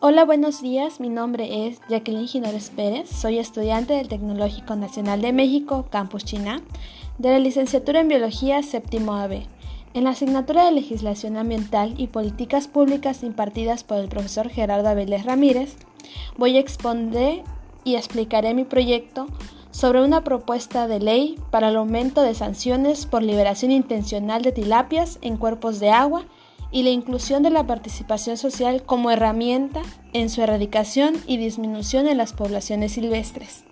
Hola, buenos días. Mi nombre es Jacqueline Ginores Pérez. Soy estudiante del Tecnológico Nacional de México, Campus China, de la licenciatura en Biología séptimo AB. En la asignatura de Legislación Ambiental y Políticas Públicas impartidas por el profesor Gerardo Abeles Ramírez, voy a exponer y explicaré mi proyecto sobre una propuesta de ley para el aumento de sanciones por liberación intencional de tilapias en cuerpos de agua y la inclusión de la participación social como herramienta en su erradicación y disminución en las poblaciones silvestres.